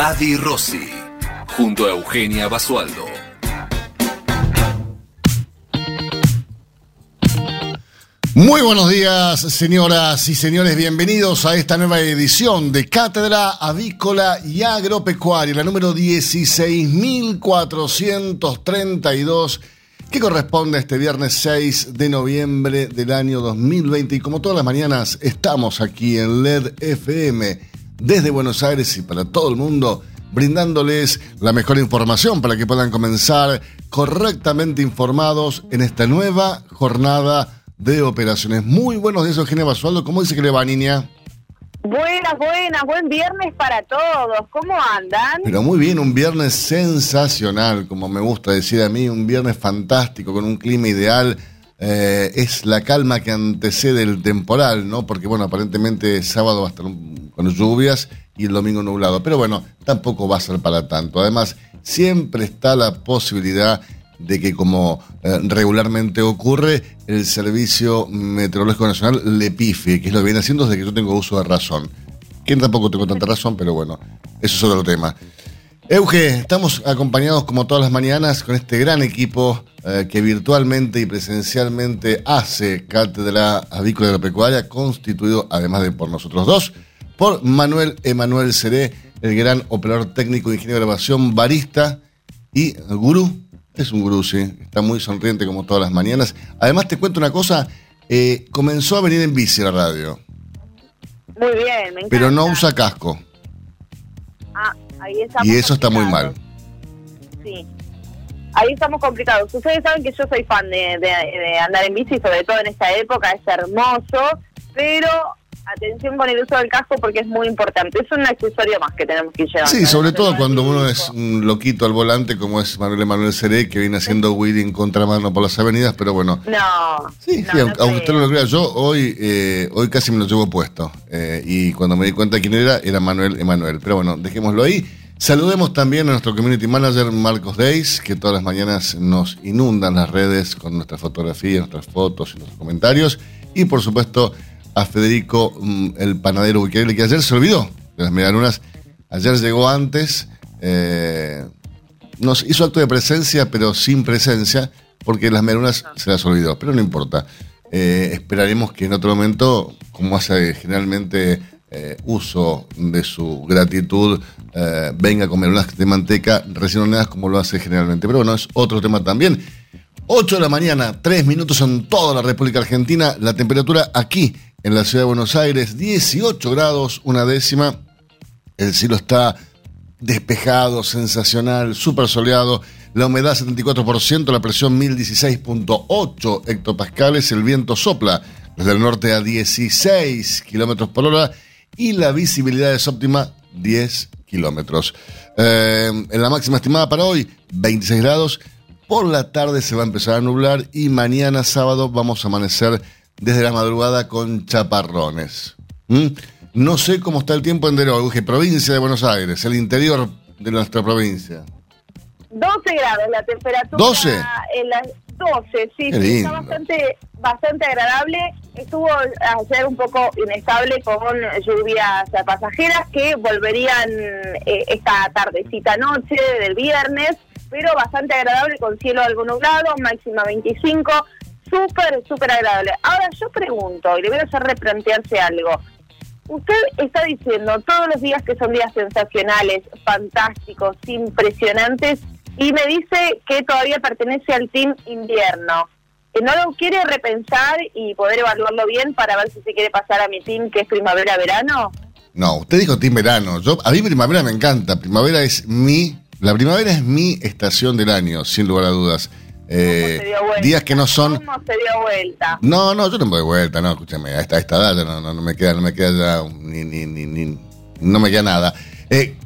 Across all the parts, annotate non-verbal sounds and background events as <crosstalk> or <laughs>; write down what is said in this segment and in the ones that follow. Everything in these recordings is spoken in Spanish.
Adi Rossi, junto a Eugenia Basualdo. Muy buenos días, señoras y señores. Bienvenidos a esta nueva edición de Cátedra Avícola y Agropecuaria, la número 16.432, que corresponde a este viernes 6 de noviembre del año 2020. Y como todas las mañanas, estamos aquí en LED FM desde Buenos Aires y para todo el mundo, brindándoles la mejor información para que puedan comenzar correctamente informados en esta nueva jornada de operaciones. Muy buenos días, Eugenia Basualdo. ¿Cómo dice que le va, niña? Buenas, buenas, buen viernes para todos. ¿Cómo andan? Pero muy bien, un viernes sensacional, como me gusta decir a mí, un viernes fantástico, con un clima ideal. Eh, es la calma que antecede el temporal, ¿no? Porque, bueno, aparentemente sábado va a estar con lluvias y el domingo nublado. Pero bueno, tampoco va a ser para tanto. Además, siempre está la posibilidad de que, como eh, regularmente ocurre, el Servicio Meteorológico Nacional le pifie, que es lo que viene haciendo desde que yo tengo uso de razón. Que tampoco tengo tanta razón, pero bueno, eso es otro tema. Euge, estamos acompañados como todas las mañanas con este gran equipo eh, que virtualmente y presencialmente hace Cátedra Avícola de la Pecuaria, constituido, además de por nosotros dos, por Manuel Emanuel Seré, el gran operador técnico de ingeniero de grabación, barista y gurú. Es un gurú, sí. Está muy sonriente como todas las mañanas. Además, te cuento una cosa. Eh, comenzó a venir en bici a la radio. Muy bien, me encanta. Pero no usa casco. Ah, ahí estamos Y eso está muy mal. Sí. Ahí estamos complicados. Ustedes saben que yo soy fan de, de- de andar en bici, sobre todo en esta época, es hermoso, pero atención con el uso del casco porque es muy importante. Es un accesorio más que tenemos que llevar. Sí, sobre todo cuando uno es un loquito al volante, como es Manuel Emanuel Seré, que viene haciendo Willy en contramano por las avenidas, pero bueno. No. Sí, no, sí, no aunque, aunque usted no lo crea, yo hoy, eh, hoy casi me lo llevo puesto. Eh, y cuando me di cuenta de quién era, era Manuel Emanuel. Pero bueno, dejémoslo ahí. Saludemos también a nuestro community manager Marcos Deis, que todas las mañanas nos inundan las redes con nuestras fotografías, nuestras fotos y nuestros comentarios. Y por supuesto a Federico, mm, el panadero Buquerel, que ayer se olvidó de las medialunas. Ayer llegó antes, eh, nos hizo acto de presencia, pero sin presencia, porque las medialunas se las olvidó. Pero no importa. Eh, esperaremos que en otro momento, como hace generalmente eh, uso de su gratitud, eh, venga con medialunas de manteca recién horneadas como lo hace generalmente. Pero bueno, es otro tema también. 8 de la mañana, 3 minutos en toda la República Argentina. La temperatura aquí en la ciudad de Buenos Aires, 18 grados, una décima. El cielo está despejado, sensacional, súper soleado. La humedad 74%, la presión 1016.8 hectopascales. El viento sopla desde el norte a 16 kilómetros por hora y la visibilidad es óptima 10 kilómetros. Eh, en la máxima estimada para hoy, 26 grados. Por la tarde se va a empezar a nublar y mañana sábado vamos a amanecer desde la madrugada con chaparrones. ¿Mm? No sé cómo está el tiempo en Derogue, provincia de Buenos Aires, el interior de nuestra provincia. 12 grados la temperatura. 12. En las 12, sí, sí, está bastante, bastante agradable. Estuvo ayer un poco inestable con lluvias pasajeras que volverían eh, esta tardecita noche del viernes, pero bastante agradable con cielo algo nublado, máxima 25, súper, súper agradable. Ahora yo pregunto, y le voy a hacer replantearse algo. Usted está diciendo todos los días que son días sensacionales, fantásticos, impresionantes, y me dice que todavía pertenece al team invierno. ¿Que ¿No lo quiere repensar y poder evaluarlo bien para ver si se quiere pasar a mi team que es primavera-verano? No, usted dijo team verano. Yo, a mí primavera me encanta. Primavera es mi. La primavera es mi estación del año, sin lugar a dudas. Eh, ¿Cómo se dio vuelta? días que no son. ¿Cómo se dio vuelta? No, no, yo no me doy vuelta, no, escúchame, a esta, a esta edad ya no, no, no me queda, no me queda ya ni, ni, ni, ni- no me queda nada. Eh,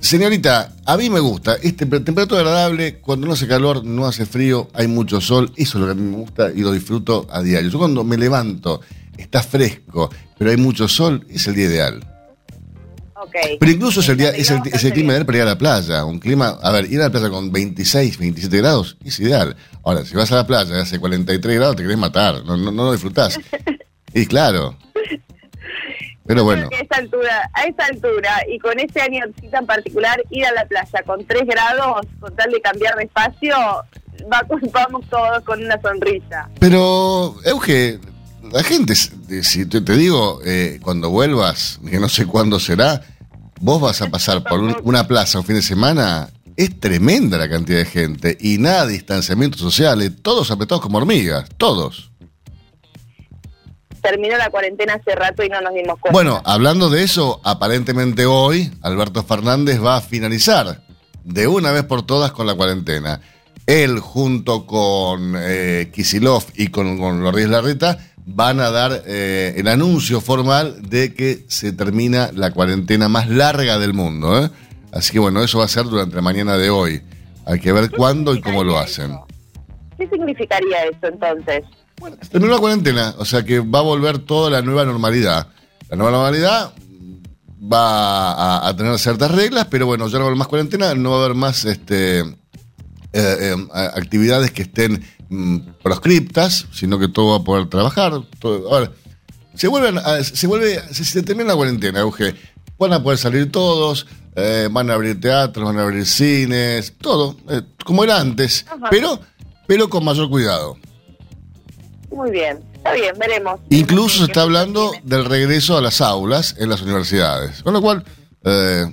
Señorita, a mí me gusta. Este temperatura agradable, cuando no hace calor, no hace frío, hay mucho sol. Eso es lo que a mí me gusta y lo disfruto a diario. Yo cuando me levanto, está fresco, pero hay mucho sol, es el día ideal. Okay. Pero incluso es el, día, es el, es el clima ideal para ir a la playa. Un clima, a ver, ir a la playa con 26, 27 grados es ideal. Ahora, si vas a la playa y hace 43 grados, te querés matar, no, no, no lo disfrutás. <laughs> y claro. Pero bueno. A esa, altura, a esa altura y con ese año tan particular, ir a la playa con 3 grados, con tal de cambiar de espacio, va, <laughs> vamos todos con una sonrisa. Pero, Euge, la gente, si te, te digo, eh, cuando vuelvas, que no sé cuándo será, vos vas a pasar por un- una plaza un fin de semana, es tremenda la cantidad de gente y nada de distanciamientos sociales, todos apretados como hormigas, todos. Terminó la cuarentena hace rato y no nos dimos cuenta. Bueno, hablando de eso, aparentemente hoy Alberto Fernández va a finalizar de una vez por todas con la cuarentena. Él junto con eh, Kisilov y con, con Loris Larreta van a dar eh, el anuncio formal de que se termina la cuarentena más larga del mundo. ¿eh? Así que bueno, eso va a ser durante la mañana de hoy. Hay que ver ¿Qué cuándo y cómo lo hacen. eso? ¿Qué significaría eso entonces? Se terminó la cuarentena, o sea que va a volver toda la nueva normalidad. La nueva normalidad va a, a tener ciertas reglas, pero bueno, ya no va a haber más cuarentena, no va a haber más este, eh, eh, actividades que estén mm, proscriptas, sino que todo va a poder trabajar. todo- ahora, se vuelven, a- se vuelve, se, se termina la cuarentena, Euge, van a poder salir todos, eh, van a abrir teatros, van a abrir cines, todo, eh, como era antes, Ajá. pero, pero con mayor cuidado. Muy bien, está bien, veremos. Incluso se está ¿Qué hablando del regreso a las aulas en las universidades. Con lo cual, eh,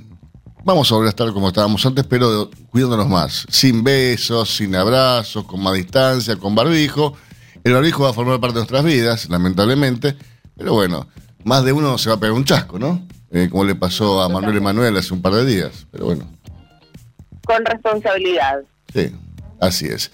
vamos a volver a estar como estábamos antes, pero cuidándonos más. Sin besos, sin abrazos, con más distancia, con barbijo. El barbijo va a formar parte de nuestras vidas, lamentablemente. Pero bueno, más de uno se va a pegar un chasco, ¿no? Eh, como le pasó a Manuel Emanuel hace un par de días. Pero bueno, Con responsabilidad. sí, así es.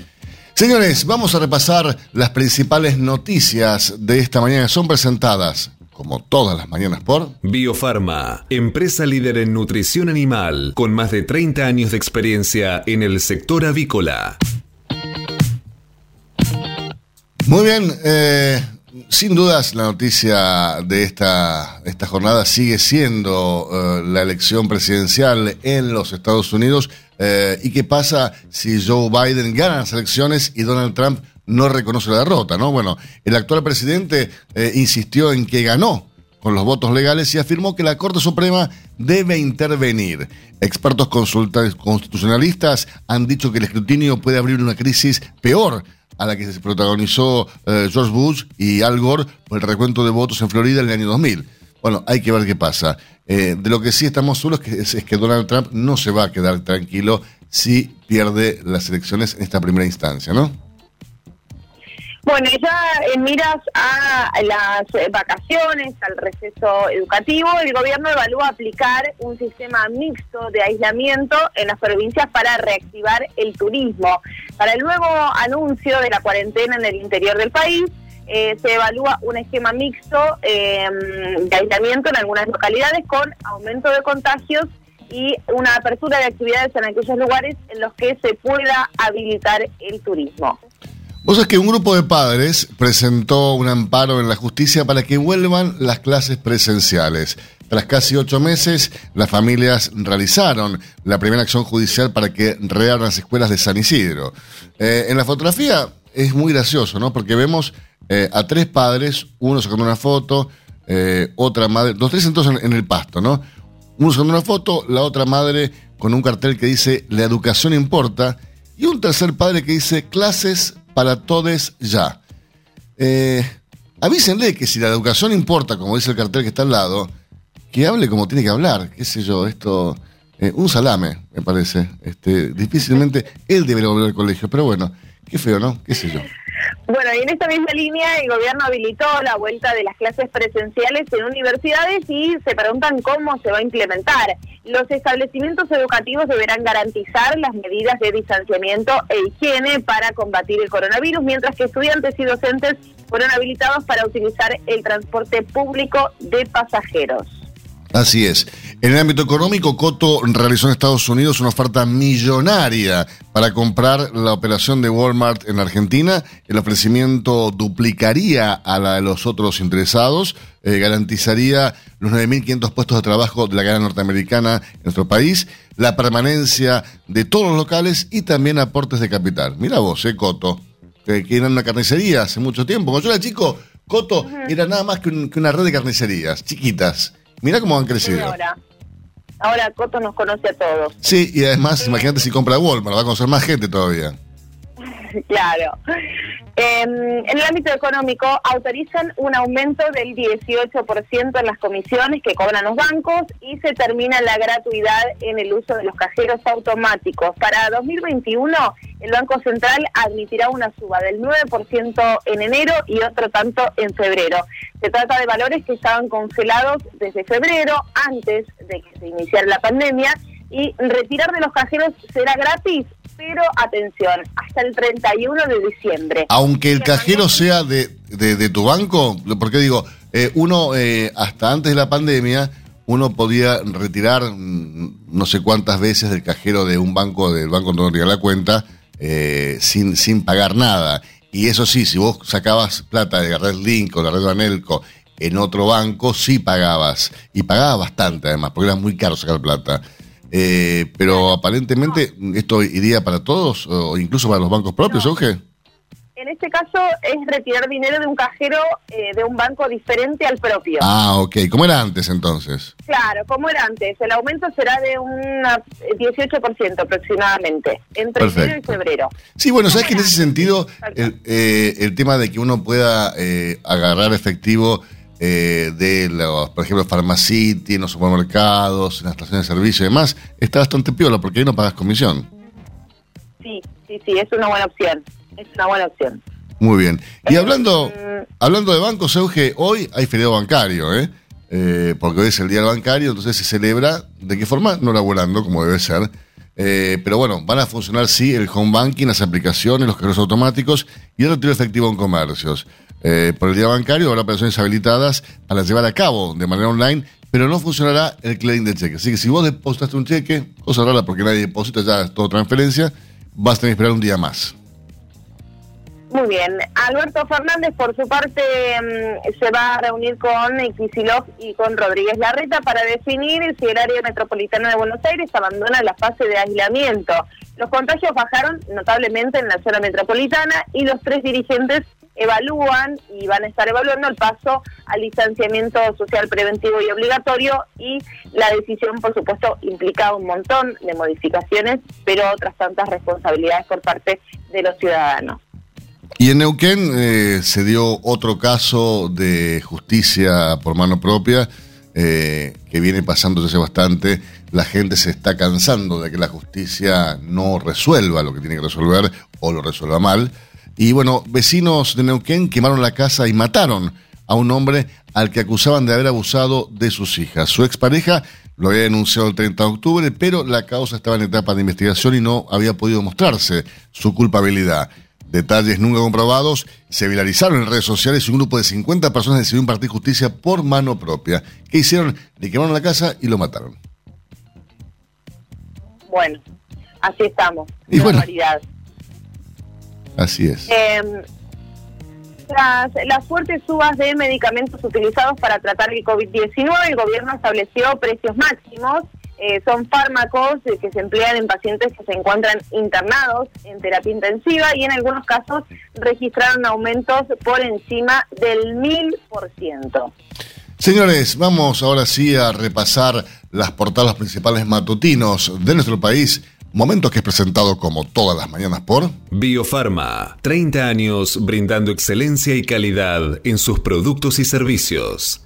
Señores, vamos a repasar las principales noticias de esta mañana. Son presentadas, como todas las mañanas, por... Biofarma, empresa líder en nutrición animal, con más de 30 años de experiencia en el sector avícola. Muy bien, eh, sin dudas la noticia de esta, esta jornada sigue siendo eh, la elección presidencial en los Estados Unidos. Eh, ¿Y qué pasa si Joe Biden gana las elecciones y Donald Trump no reconoce la derrota? ¿no? Bueno, el actual presidente eh, insistió en que ganó con los votos legales y afirmó que la Corte Suprema debe intervenir. Expertos constitucionalistas han dicho que el escrutinio puede abrir una crisis peor a la que se protagonizó eh, George Bush y Al Gore por el recuento de votos en Florida en el año 2000. Bueno, hay que ver qué pasa. Eh, de lo que sí estamos seguros es, es que Donald Trump no se va a quedar tranquilo si pierde las elecciones en esta primera instancia, ¿no? Bueno, ya en miras a las eh, vacaciones, al receso educativo, el gobierno evalúa aplicar un sistema mixto de aislamiento en las provincias para reactivar el turismo. Para el nuevo anuncio de la cuarentena en el interior del país, eh, se evalúa un esquema mixto eh, de aislamiento en algunas localidades con aumento de contagios y una apertura de actividades en aquellos lugares en los que se pueda habilitar el turismo. Vos sabés que un grupo de padres presentó un amparo en la justicia para que vuelvan las clases presenciales. Tras casi ocho meses, las familias realizaron la primera acción judicial para que reabran las escuelas de San Isidro. Eh, en la fotografía es muy gracioso, ¿no? Porque vemos eh, a tres padres, uno sacando una foto, eh, otra madre, los tres entonces en, en el pasto, ¿no? Uno sacando una foto, la otra madre con un cartel que dice la educación importa y un tercer padre que dice clases para todes ya. Eh, avísenle que si la educación importa, como dice el cartel que está al lado, que hable como tiene que hablar, qué sé yo, esto, eh, un salame, me parece. Este, difícilmente él debería volver al colegio, pero bueno, qué feo, ¿no? ¿Qué sé yo? Bueno, y en esta misma línea el gobierno habilitó la vuelta de las clases presenciales en universidades y se preguntan cómo se va a implementar. Los establecimientos educativos deberán garantizar las medidas de distanciamiento e higiene para combatir el coronavirus, mientras que estudiantes y docentes fueron habilitados para utilizar el transporte público de pasajeros. Así es. En el ámbito económico, Coto realizó en Estados Unidos una oferta millonaria para comprar la operación de Walmart en Argentina. El ofrecimiento duplicaría a la de los otros interesados, eh, garantizaría los 9.500 puestos de trabajo de la cadena norteamericana en nuestro país, la permanencia de todos los locales y también aportes de capital. Mira vos, eh, Coto, que, era una carnicería hace mucho tiempo. Cuando yo era chico, Coto era nada más que una red de carnicerías, chiquitas. Mira cómo han crecido. ahora. ahora Coto nos conoce a todos. Sí, y además, imagínate si compra Walmart, va a conocer más gente todavía. <laughs> claro. Em, en el ámbito económico, autorizan un aumento del 18% en las comisiones que cobran los bancos y se termina la gratuidad en el uso de los cajeros automáticos. Para 2021, el Banco Central admitirá una suba del 9% en enero y otro tanto en febrero. Se trata de valores que estaban congelados desde febrero, antes de que se iniciara la pandemia, y retirar de los cajeros será gratis pero atención, hasta el 31 de diciembre. Aunque el cajero sea de, de, tu banco, porque digo, eh, uno eh, hasta antes de la pandemia, uno podía retirar mm, no sé cuántas veces del cajero de un banco, del banco donde la cuenta, eh, sin, sin pagar nada. Y eso sí, si vos sacabas plata de la red Link o la red Anelco en otro banco, sí pagabas. Y pagabas bastante además, porque era muy caro sacar plata. Eh, pero aparentemente esto iría para todos o incluso para los bancos propios, ¿o qué? En este caso es retirar dinero de un cajero eh, de un banco diferente al propio. Ah, ok. ¿Cómo era antes entonces? Claro, como era antes. El aumento será de un 18% aproximadamente, entre enero y febrero. Sí, bueno, sabes que en ese sentido el, eh, el, tema de que uno pueda agarrar efectivo eh, de los, por ejemplo, Pharmacity, en los supermercados, en las estaciones de servicio y demás, está bastante piola porque ahí no pagas comisión. Sí, sí, sí, es una buena opción. Es una buena opción. Muy bien. Y hablando, mm. hablando de bancos, Euge, hoy hay feriado bancario, ¿eh? ¿eh? porque hoy es el día del bancario, entonces se celebra, ¿de qué forma? No laborando, como debe ser. Eh, pero bueno, van a funcionar sí el home banking, las aplicaciones, los cajeros automáticos y el retiro efectivo en comercios. Eh, por el día bancario habrá operaciones habilitadas para llevar a cabo de manera online, pero no funcionará el clearing de cheque. Así que si vos depositaste un cheque, cosa rara porque nadie deposita ya es todo transferencia, vas a tener que esperar un día más. Muy bien. Alberto Fernández, por su parte, mm, se va a reunir con Kicillof y con Rodríguez Larreta para definir si el área metropolitana de Buenos Aires abandona la fase de aislamiento. Los contagios bajaron notablemente en la zona metropolitana y los tres dirigentes evalúan y van a estar evaluando el paso al distanciamiento social preventivo y obligatorio y la decisión, por supuesto, implica un montón de modificaciones, pero otras tantas responsabilidades por parte de los ciudadanos. Y en Neuquén eh, se dio otro caso de justicia por mano propia eh, que viene pasando desde bastante. La gente se está cansando de que la justicia no resuelva lo que tiene que resolver o lo resuelva mal. Y bueno, vecinos de Neuquén quemaron la casa y mataron a un hombre al que acusaban de haber abusado de sus hijas. Su expareja lo había denunciado el 30 de octubre, pero la causa estaba en etapa de investigación y no había podido mostrarse su culpabilidad. Detalles nunca comprobados se viralizaron en redes sociales y un grupo de 50 personas decidió impartir justicia por mano propia. ¿Qué hicieron? Le quemaron la casa y lo mataron. Bueno, así estamos. Y bueno, Así es. Em, las fuertes subas de medicamentos utilizados para tratar el COVID-19, el gobierno estableció precios máximos. Eh, son fármacos que se emplean en pacientes que se encuentran internados en terapia intensiva y en algunos casos registraron aumentos por encima del 1000%. Señores, vamos ahora sí a repasar las portadas principales matutinos de nuestro país Momentos que es presentado como todas las mañanas por Biofarma, 30 años brindando excelencia y calidad en sus productos y servicios.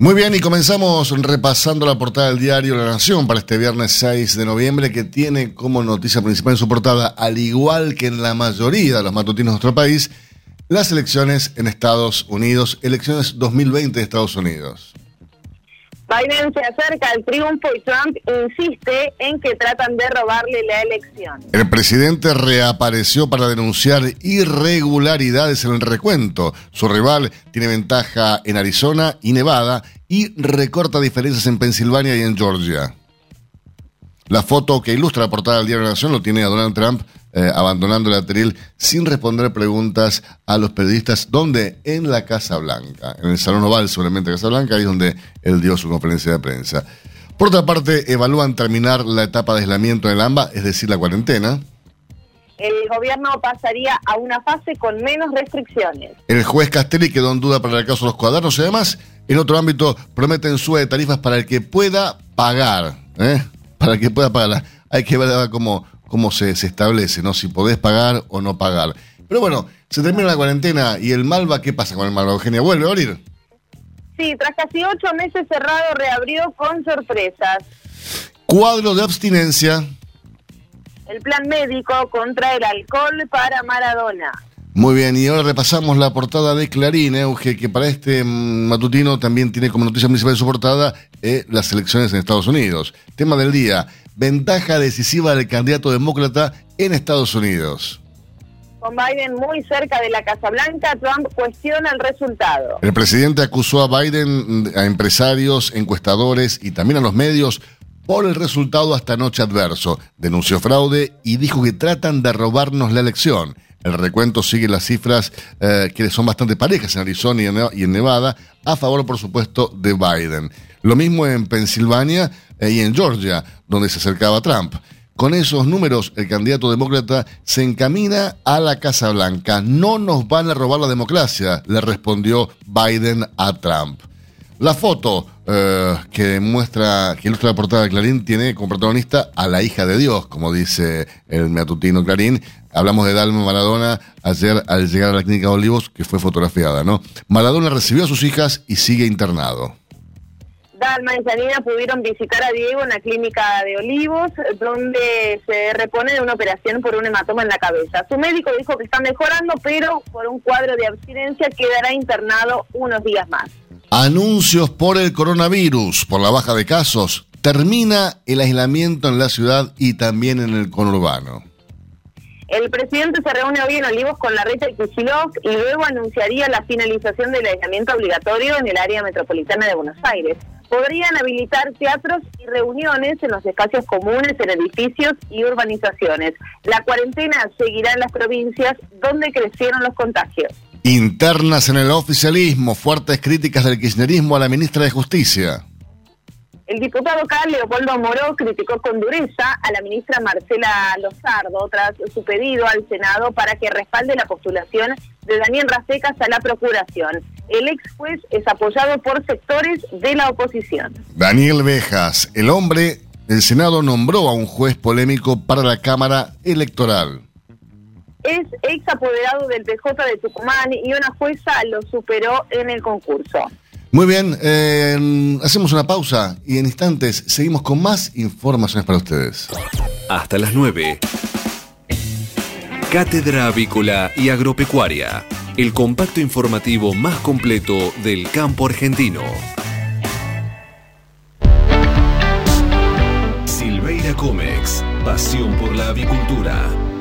Muy bien, y comenzamos repasando la portada del diario La Nación para este viernes 6 de noviembre, que tiene como noticia principal en su portada, al igual que en la mayoría de los matutinos de nuestro país, las elecciones en Estados Unidos, elecciones 2020 de Estados Unidos. Biden se acerca al triunfo y Trump insiste en que tratan de robarle la elección. El presidente reapareció para denunciar irregularidades en el recuento. Su rival tiene ventaja en Arizona y Nevada y recorta diferencias en Pensilvania y en Georgia. La foto que ilustra la portada del Diario de la Nación lo tiene a Donald Trump eh, abandonando el atril sin responder preguntas a los periodistas. ¿Dónde? En la Casa Blanca. En el Salón Oval, seguramente Casa Blanca, ahí es donde él dio su conferencia de prensa. Por otra parte, evalúan terminar la etapa de aislamiento en el AMBA, es decir, la cuarentena. El gobierno pasaría a una fase con menos restricciones. El juez Castelli quedó en duda para el caso de los cuadernos y además, en otro ámbito, prometen sube de tarifas para el que pueda pagar. ¿eh? Para que pueda pagar. Hay que ver cómo, cómo se, se, establece, ¿no? Si podés pagar o no pagar. Pero bueno, se termina la cuarentena y el Malva, ¿qué pasa con el Malva? Eugenia, ¿vuelve a abrir? Sí, tras casi ocho meses cerrado, reabrió con sorpresas. Cuadro de abstinencia. El plan médico contra el alcohol para Maradona. Muy bien, y ahora repasamos la portada de Clarín, Euge, que para este matutino también tiene como noticia principal de su portada eh, las elecciones en Estados Unidos. Tema del día, ventaja decisiva del candidato demócrata en Estados Unidos. Con Biden muy cerca de la Casa Blanca, Trump cuestiona el resultado. El presidente acusó a Biden, a empresarios, encuestadores y también a los medios por el resultado hasta anoche adverso. Denunció fraude y dijo que tratan de robarnos la elección. El recuento sigue las cifras eh, que son bastante parejas en Arizona y en Nevada, a favor, por supuesto, de Biden. Lo mismo en Pensilvania eh, y en Georgia, donde se acercaba Trump. Con esos números, el candidato demócrata se encamina a la Casa Blanca. No nos van a robar la democracia, le respondió Biden a Trump. La foto eh, que muestra, que ilustra la portada de Clarín, tiene como protagonista a la hija de Dios, como dice el matutino Clarín. Hablamos de Dalma Maradona ayer al llegar a la clínica de Olivos, que fue fotografiada, ¿no? Maradona recibió a sus hijas y sigue internado. Dalma y Janina pudieron visitar a Diego en la clínica de Olivos, donde se repone de una operación por un hematoma en la cabeza. Su médico dijo que está mejorando, pero por un cuadro de abstinencia quedará internado unos días más. Anuncios por el coronavirus, por la baja de casos. Termina el aislamiento en la ciudad y también en el conurbano. El presidente se reúne hoy en Olivos con la Rita y Kuchilov y luego anunciaría la finalización del aislamiento obligatorio en el área metropolitana de Buenos Aires podrían habilitar teatros y reuniones en los espacios comunes, en edificios y urbanizaciones. La cuarentena seguirá en las provincias donde crecieron los contagios. Internas en el oficialismo, fuertes críticas del kirchnerismo a la ministra de Justicia. El diputado Carl Leopoldo Moró criticó con dureza a la ministra Marcela Lozardo tras su pedido al Senado para que respalde la postulación de Daniel Racecas a la procuración. El ex juez es apoyado por sectores de la oposición. Daniel Bejas, el hombre, el Senado nombró a un juez polémico para la Cámara Electoral. Es ex apoderado del PJ de Tucumán y una jueza lo superó en el concurso. Muy bien, eh, hacemos una pausa y en instantes seguimos con más informaciones para ustedes. Hasta las 9. Cátedra Avícola y Agropecuaria, el compacto informativo más completo del campo argentino. Silveira Comex, pasión por la avicultura.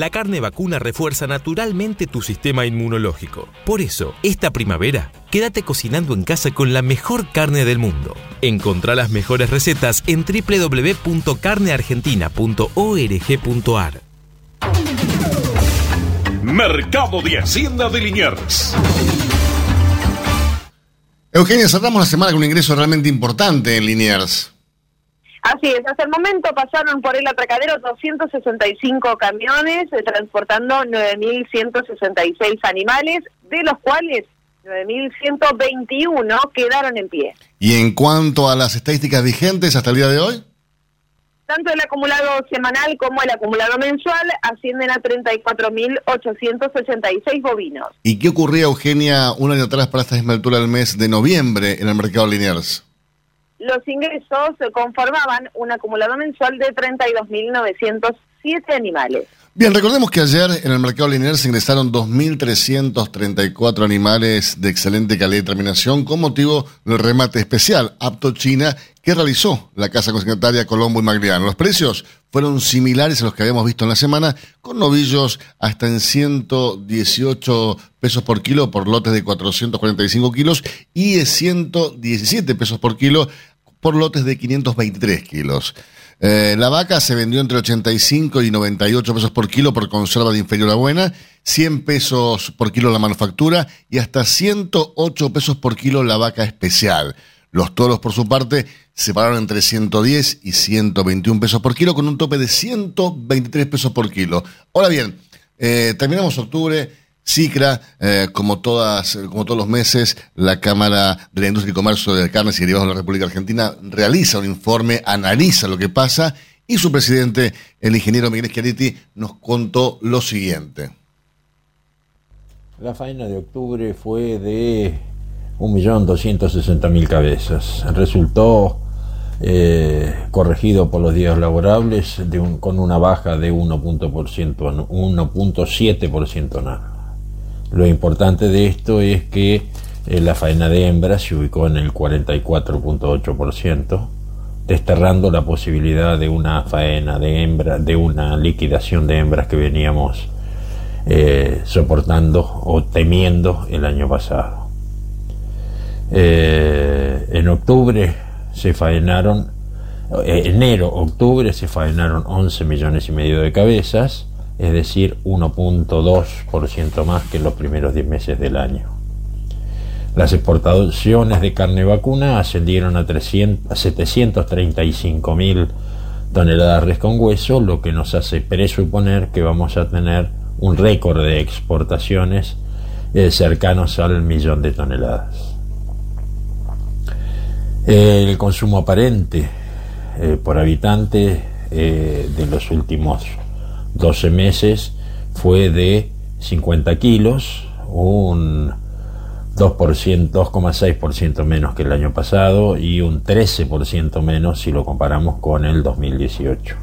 La carne vacuna refuerza naturalmente tu sistema inmunológico. Por eso, esta primavera, quédate cocinando en casa con la mejor carne del mundo. Encontrá las mejores recetas en www.carneargentina.org.ar. Mercado de Hacienda de Liniers. Eugenia, cerramos la semana con un ingreso realmente importante en Liniers. Así es, hasta el momento pasaron por el atracadero 265 camiones eh, transportando 9.166 animales, de los cuales 9.121 quedaron en pie. ¿Y en cuanto a las estadísticas vigentes hasta el día de hoy? Tanto el acumulado semanal como el acumulado mensual ascienden a 34.886 bovinos. ¿Y qué ocurría, Eugenia, un año atrás para esta misma altura del mes de noviembre en el mercado Liniers? Los ingresos conformaban un acumulado mensual de 32.907 animales. Bien, recordemos que ayer en el mercado lineal se ingresaron 2.334 animales de excelente calidad y terminación con motivo del remate especial apto China que realizó la Casa Consignataria Colombo y Magliano. Los precios fueron similares a los que habíamos visto en la semana, con novillos hasta en 118 pesos por kilo por lotes de 445 kilos y de 117 pesos por kilo por lotes de 523 kilos. Eh, la vaca se vendió entre 85 y 98 pesos por kilo por conserva de inferior a buena, 100 pesos por kilo la manufactura y hasta 108 pesos por kilo la vaca especial. Los toros, por su parte, se pararon entre 110 y 121 pesos por kilo con un tope de 123 pesos por kilo. Ahora bien, eh, terminamos octubre SICRA, eh, como, todas, como todos los meses, la Cámara de la Industria y Comercio de Carnes y Derivados de la República Argentina realiza un informe, analiza lo que pasa y su presidente, el ingeniero Miguel Schiaretti, nos contó lo siguiente. La faena de octubre fue de 1.260.000 cabezas. Resultó eh, corregido por los días laborables con una baja de 1.7% nada. Lo importante de esto es que eh, la faena de hembras se ubicó en el 44.8%, desterrando la posibilidad de una faena de hembras, de una liquidación de hembras que veníamos eh, soportando o temiendo el año pasado. Eh, en octubre se faenaron, enero, octubre se faenaron 11 millones y medio de cabezas, es decir, 1.2% más que en los primeros 10 meses del año. Las exportaciones de carne vacuna ascendieron a, 735 mil toneladas res con hueso, lo que nos hace presuponer que vamos a tener un récord de exportaciones eh, cercanos al millón de toneladas. El consumo aparente eh, por habitante eh, de los últimos 12 meses fue de 50 kilos, un 2,6% menos que el año pasado y un 13% menos si lo comparamos con el 2018.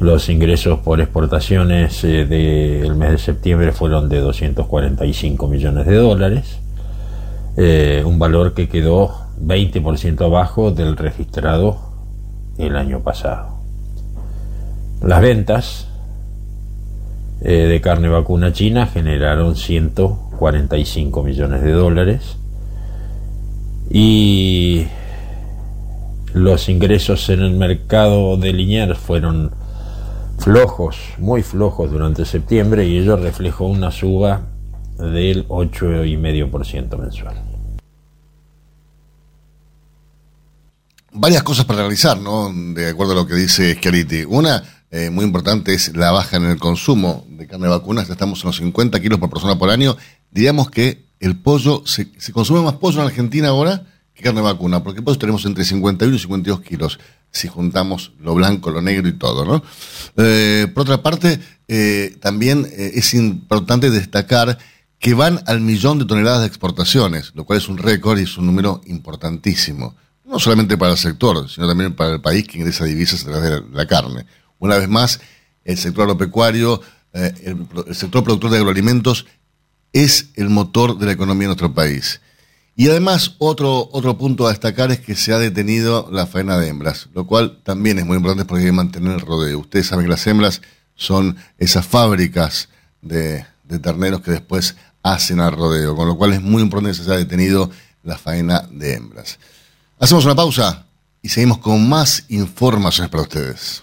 Los ingresos por exportaciones eh, del mes de septiembre fueron de 245 millones de dólares, eh, un valor que quedó 20% abajo del registrado el año pasado. Las ventas eh, de carne vacuna china generaron 145 millones de dólares y los ingresos en el mercado de Liniers fueron flojos, muy flojos durante septiembre y ello reflejó una suba del 8,5% mensual. Varias cosas para realizar, ¿no? De acuerdo a lo que dice Schiaretti. Una, eh, muy importante es la baja en el consumo de carne vacuna, estamos en los 50 kilos por persona por año. Diríamos que el pollo, se, consume más pollo en Argentina ahora que carne vacuna, porque pollo tenemos entre 51 y 52 kilos, si juntamos lo blanco, lo negro y todo, ¿no? Eh, por otra parte, eh, también es importante destacar que van al millón de toneladas de exportaciones, lo cual es un récord y es un número importantísimo. No solamente para el sector, sino también para el país que ingresa divisas a través de la carne. Una vez más, el sector agropecuario, eh, el, sector productor de agroalimentos es el motor de la economía de nuestro país. Y además, otro, otro punto a destacar es que se ha detenido la faena de hembras, lo cual también es muy importante porque hay que mantener el rodeo. Ustedes saben que las hembras son esas fábricas de, de terneros que después hacen al rodeo, con lo cual es muy importante que se haya detenido la faena de hembras. Hacemos una pausa y seguimos con más informaciones para ustedes.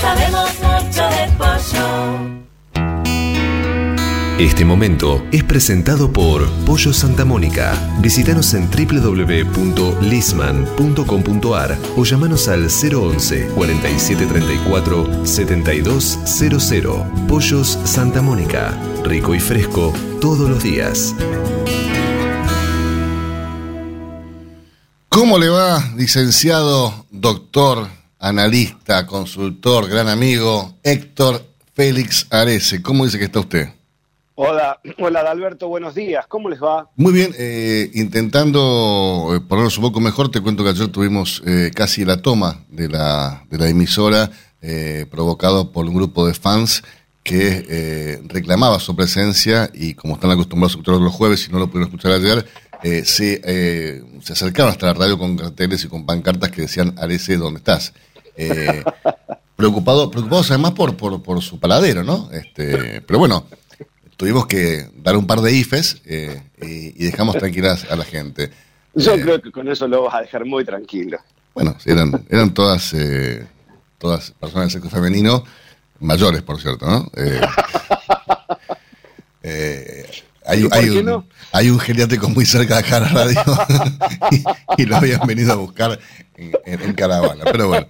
sabemos mucho de pollo. Este momento es presentado por Pollo Santa Mónica. Visítanos en www.lisman.com.ar o llamanos al 011 4734 7200. Pollos Santa Mónica. Rico y fresco todos los días. ¿Cómo le va, licenciado, doctor, analista, consultor, gran amigo, Héctor Félix Arese? ¿Cómo dice que está usted? Hola, hola Alberto, buenos días, ¿cómo les va? Muy bien, eh, intentando eh, ponernos un poco mejor, te cuento que ayer tuvimos eh, casi la toma de la, de la emisora, eh, provocado por un grupo de fans que eh, reclamaba su presencia y como están acostumbrados a escuchar los jueves y no lo pudieron escuchar ayer, eh, se, eh, se acercaron hasta la radio con carteles y con pancartas que decían, Arece, ¿dónde estás? Eh, preocupado, preocupados además por, por, por su paladero, ¿no? Este, pero bueno, tuvimos que dar un par de ifes eh, y, y dejamos tranquilas a la gente. Yo Eh, creo que con eso lo vas a dejar muy tranquilo. Bueno, eran, eran todas, eh, todas personas del sexo femenino, mayores, por cierto, ¿no? <laughs> Hay, ¿Y por hay qué un, no? hay un geriátrico muy cerca de acá la radio <laughs> <laughs> y, y lo habían venido a buscar en, en- en caravana. Pero bueno,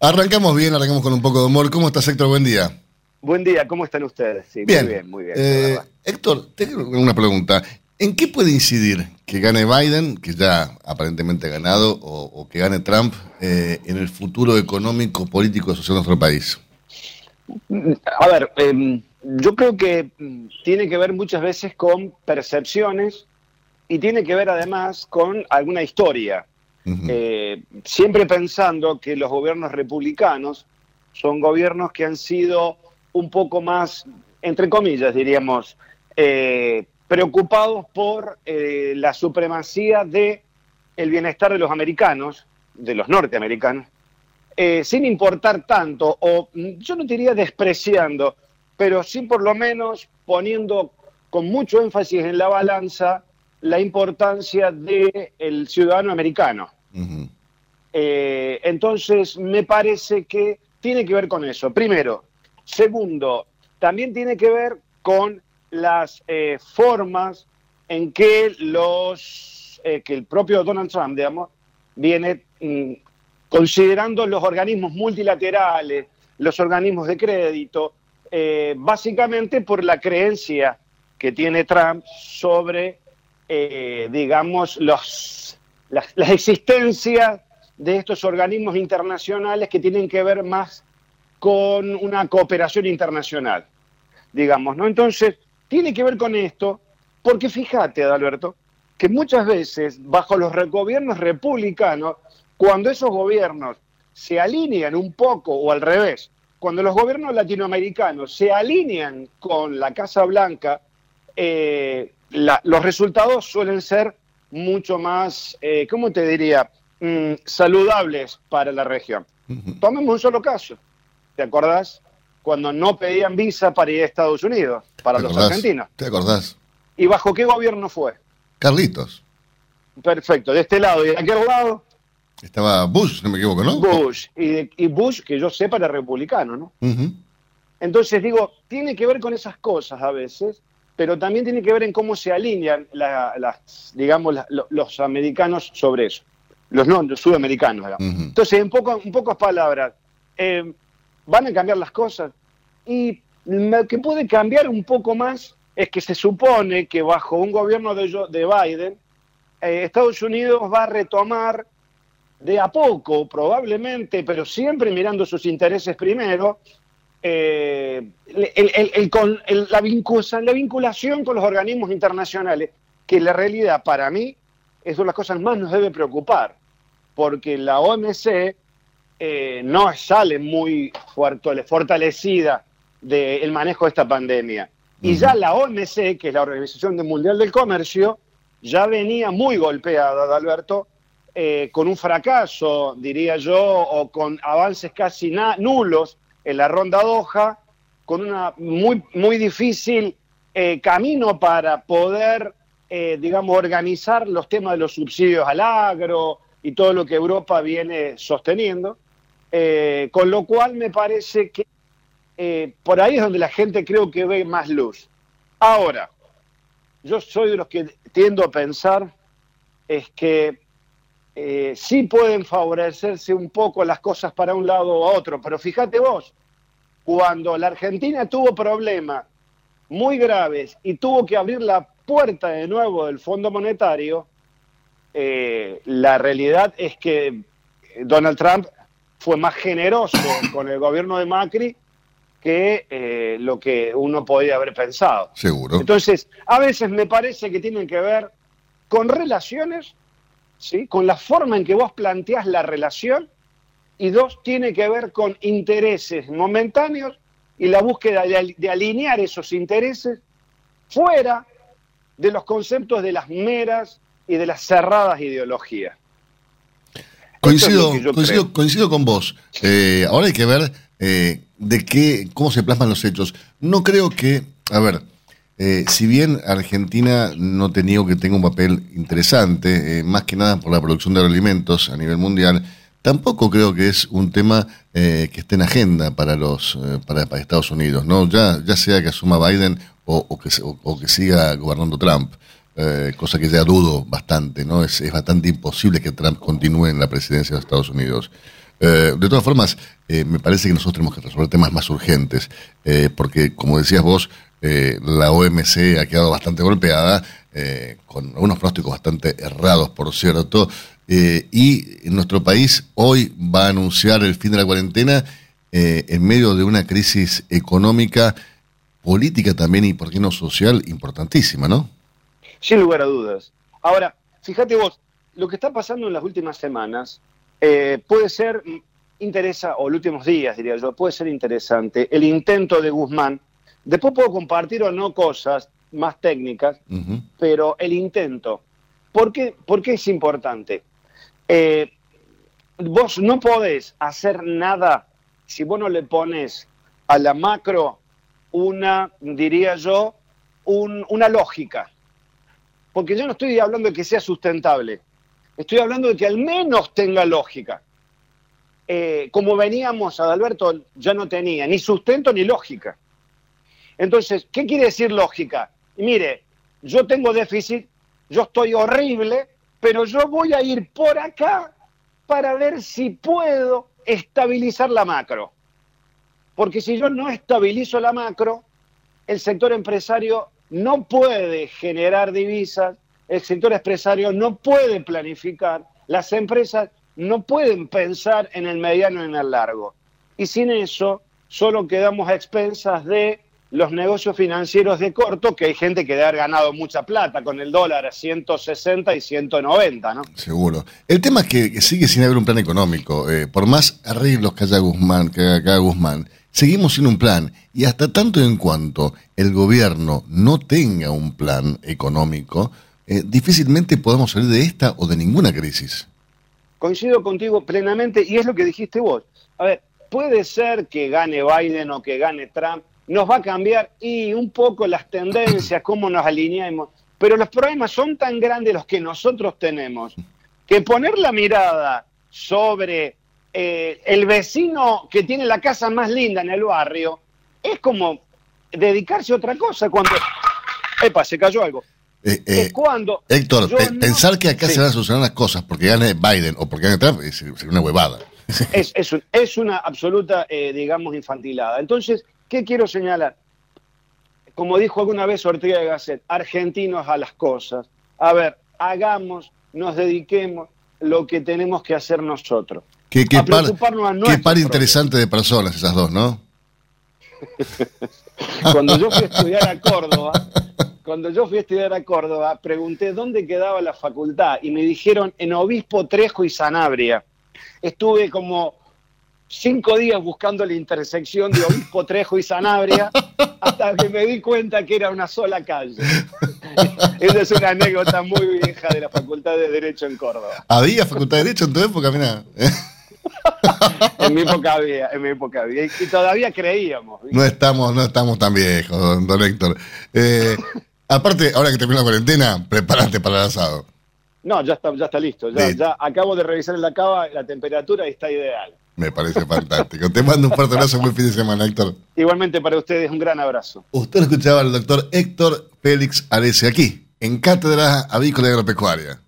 arrancamos bien, arrancamos con un poco de humor. ¿Cómo estás, Héctor? Buen día. Buen día, ¿cómo están ustedes? Sí, Bien, muy bien, muy bien. Eh, verdad. Héctor, tengo una pregunta. ¿En qué puede incidir que gane Biden, que ya aparentemente ha ganado, o, o que gane Trump eh, en el futuro económico, político y social de nuestro país? A ver, em, yo creo que mm, tiene que ver muchas veces con percepciones y tiene que ver además con alguna historia. Eh, siempre pensando que los gobiernos republicanos son gobiernos que han sido un poco más, entre comillas, diríamos, eh, preocupados por eh, la supremacía de el bienestar de los americanos, de los norteamericanos, sin importar tanto, o mm, yo no diría despreciando, pero sí por lo menos poniendo con mucho énfasis en la balanza la importancia del ciudadano americano. Eh, entonces, me parece que tiene que ver con eso, primero. Segundo, también tiene que ver con las eh, formas en que los eh, que el propio Donald Trump, digamos, viene mm, considerando los organismos multilaterales, los organismos de crédito, eh, básicamente por la creencia que tiene Trump sobre, eh, digamos, los, las, las existencias de estos organismos internacionales que tienen que ver más con una cooperación internacional, digamos, ¿no? Entonces, tiene que ver con esto, porque fíjate, Adalberto, que muchas veces, bajo los gobiernos republicanos, cuando esos gobiernos se alinean un poco, o al revés, cuando los gobiernos latinoamericanos se alinean con la Casa Blanca, eh, la- los resultados suelen ser mucho más, eh, ¿cómo te diría?, Mm, saludables para la región. Tomemos un solo caso. ¿Te acordás? Cuando no pedían visa para ir a Estados Unidos, para ¿Te los acordás? argentinos. ¿Te acordás? ¿Y bajo qué gobierno fue? Carlitos. Perfecto, de este lado y de aquel lado, Estaba Bush, si no me equivoco, ¿no? Bush. Y, y Bush, que yo sepa, era republicano, ¿no? Entonces digo, tiene que ver con esas cosas a veces, pero también tiene que ver en cómo se alinean la- las, digamos, la- lo- los americanos sobre eso. Los no, los sudamericanos, digamos. Entonces, en, poco, en pocas palabras, eh, ¿van a cambiar las cosas? Y lo que puede cambiar un poco más es que se supone que bajo un gobierno de, de Biden, eh, Estados Unidos va a retomar de a poco, probablemente, pero siempre mirando sus intereses primero, eh, el- el- el- con- el- la, vincula- la vinculación con los organismos internacionales, que la realidad para mí es una de las cosas más nos debe preocupar, porque la OMC eh, no sale muy fortalecida del manejo de esta pandemia. Y ya la OMC, que es la Organización Mundial del Comercio, ya venía muy golpeada, Alberto, eh, con un fracaso, diría yo, o con avances casi nulos en la ronda Doha, con una muy, muy difícil eh, camino para poder, eh, digamos, organizar los temas de los subsidios al agro y todo lo que Europa viene sosteniendo. con lo cual me parece que por ahí es donde la gente creo que ve más luz. Ahora, yo soy de los que tiendo a pensar es que eh, sí pueden favorecerse un poco las cosas para un lado o otro, pero fíjate vos, cuando la Argentina tuvo problemas muy graves y tuvo que abrir la puerta de nuevo del Fondo Monetario, eh, la realidad es que Donald Trump fue más generoso con el gobierno de Macri que eh, lo que uno podía haber pensado. Seguro. Entonces, a veces me parece que tienen que ver con relaciones, ¿sí? con la forma en que vos planteás la relación, y dos, tiene que ver con intereses momentáneos y la búsqueda de, alinear esos intereses fuera de los conceptos de las meras y de las cerradas ideologías. Coincido, coincido, con vos. Eh, ahora hay que ver eh, de qué, cómo se plasman los hechos. No creo que, a ver, eh, si bien Argentina no tenía que tenga un papel interesante, eh, más que nada por la producción de alimentos a nivel mundial, tampoco creo que es un tema que esté en agenda para los para, Estados Unidos, no, ya sea que asuma Biden o, que, siga gobernando Trump. cosa que ya dudo bastante, ¿no? Es, bastante imposible que Trump continúe en la presidencia de Estados Unidos. Eh, de todas formas, eh, me parece que nosotros tenemos que resolver temas más urgentes, eh, porque como decías vos, la OMC ha quedado bastante golpeada, con unos pronósticos bastante errados, por cierto, y nuestro país hoy va a anunciar el fin de la cuarentena en medio de una crisis económica, política también y, por qué no, social importantísima, ¿no? Sin lugar a dudas. Ahora, fíjate vos, lo que está pasando en las últimas semanas eh, puede ser interesa, o los últimos días diría yo, puede ser interesante el intento de Guzmán. Después puedo compartir o no cosas más técnicas, pero el intento. ¿Por qué, es importante? Eh, vos no podés hacer nada si vos no le pones a la macro una, diría yo, una lógica. Porque yo no estoy hablando de que sea sustentable. Estoy hablando de que al menos tenga lógica. Eh, como veníamos, Adalberto ya no tenía ni sustento ni lógica. Entonces, ¿qué quiere decir lógica? mire, yo tengo déficit, yo estoy horrible, pero yo voy a ir por acá para ver si puedo estabilizar la macro. Porque si yo no estabilizo la macro, el sector empresario no puede generar divisas, el sector empresario no puede planificar, las empresas no pueden pensar en el mediano y en el largo. Y sin eso, solo quedamos a expensas de los negocios financieros de corto, que hay gente que debe haber ganado mucha plata con el dólar a 160 y 190, ¿no? Seguro. El tema es que sigue sin haber un plan económico. Eh, por más arreglos que haya Guzmán, que haga Guzmán, seguimos sin un plan. Y hasta tanto en cuanto el gobierno no tenga un plan económico, eh, difícilmente podemos salir de esta o de ninguna crisis. Coincido contigo plenamente y es lo que dijiste vos. A ver, puede ser que gane Biden o que gane Trump, nos va a cambiar y un poco las tendencias, <clears throat> cómo nos alineamos, pero los problemas son tan grandes los que nosotros tenemos que poner la mirada sobre eh, el vecino que tiene la casa más linda en el barrio es como dedicarse a otra cosa cuando... Epa, se cayó algo. Eh, eh, cuando Héctor, pensar que acá se van a solucionar las cosas porque gane Biden o porque gane Trump es, una huevada. Es, es, una absoluta, eh, digamos, infantilada. Entonces, ¿qué quiero señalar? Como dijo alguna vez Ortega de Gasset, argentinos a las cosas. A ver, hagamos, nos dediquemos lo que tenemos que hacer nosotros. Qué, qué par, qué par interesante de personas esas dos, ¿no? <laughs> Cuando yo fui a estudiar a Córdoba, cuando yo fui a estudiar a Córdoba, pregunté dónde quedaba la facultad y me dijeron en Obispo Trejo y Sanabria. Estuve como cinco días buscando la intersección de Obispo <laughs> Trejo y Sanabria hasta que me di cuenta que era una sola calle. <laughs> Esa es una anécdota muy vieja de la Facultad de Derecho en Córdoba. ¿Había Facultad de Derecho en tu época? Mirá. <laughs> En mi época había, en mi época había. Y todavía creíamos. No estamos, no estamos tan viejos, don, don Héctor. Eh, aparte, ahora que termina la cuarentena, prepárate para el asado. No, ya está, ya está listo. Ya, ya acabo de revisar en la cava la temperatura y está ideal. Me parece fantástico. Te mando un fuerte abrazo, buen fin de semana, Héctor. Igualmente para ustedes, un gran abrazo. Usted escuchaba al doctor Héctor Félix Arece aquí, en Cátedra Avícola y Agropecuaria.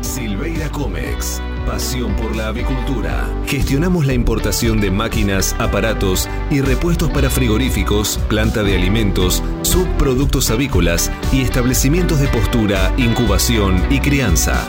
Silveira Comex. Pasión por la avicultura. Gestionamos la importación de máquinas, aparatos y repuestos para frigoríficos, planta de alimentos, subproductos avícolas y establecimientos de postura, incubación y crianza.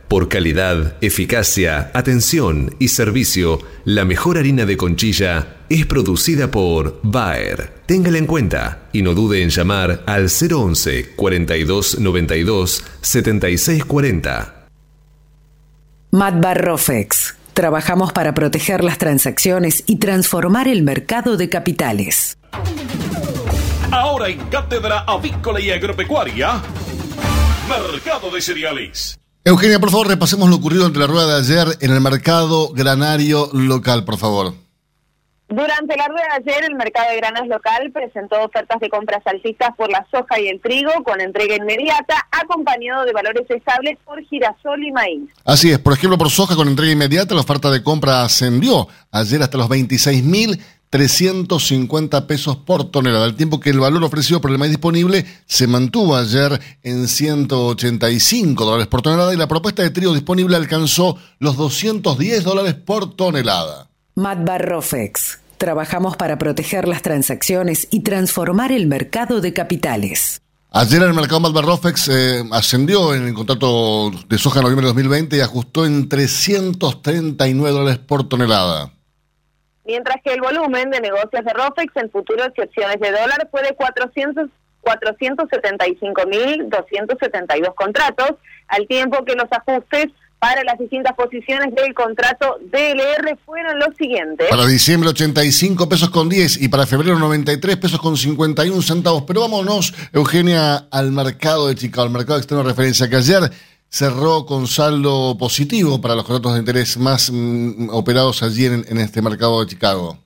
Por calidad, eficacia, atención y servicio, la mejor harina de conchilla es producida por Bayer. Téngala en cuenta y no dude en llamar al 011 42 92 76 40. Matbar Rofex. Trabajamos para proteger las transacciones y transformar el mercado de capitales. Ahora en Cátedra Avícola y Agropecuaria, Mercado de Cereales. Eugenia, por favor, repasemos lo ocurrido entre la rueda de ayer en el mercado granario local, por favor. Durante la rueda de ayer, el mercado de granos local presentó ofertas de compras alcistas por la soja y el trigo con entrega inmediata, acompañado de valores estables por girasol y maíz. Así es, por ejemplo, por soja con entrega inmediata, la oferta de compra ascendió ayer hasta los 26.350 pesos por tonelada, al tiempo que el valor ofrecido por el maíz disponible se mantuvo ayer en 185 dólares por tonelada y la propuesta de trigo disponible alcanzó los 210 dólares por tonelada. Matbar Rofex. Trabajamos para proteger las transacciones y transformar el mercado de capitales. Ayer el mercado Malvar Rofex eh, ascendió en el contrato de soja en noviembre de 2020 y ajustó en 339 dólares por tonelada. Mientras que el volumen de negocios de ROFEX en futuros y opciones de dólar fue de 400 475.272 contratos, al tiempo que los ajustes para las distintas posiciones del contrato DLR fueron los siguientes. Para diciembre 85 pesos con 10 y para febrero 93 pesos con 51 centavos. Pero vámonos, Eugenia, al mercado de Chicago, al mercado externo de referencia, que ayer cerró con saldo positivo para los contratos de interés más mm, operados allí en, en este mercado de Chicago.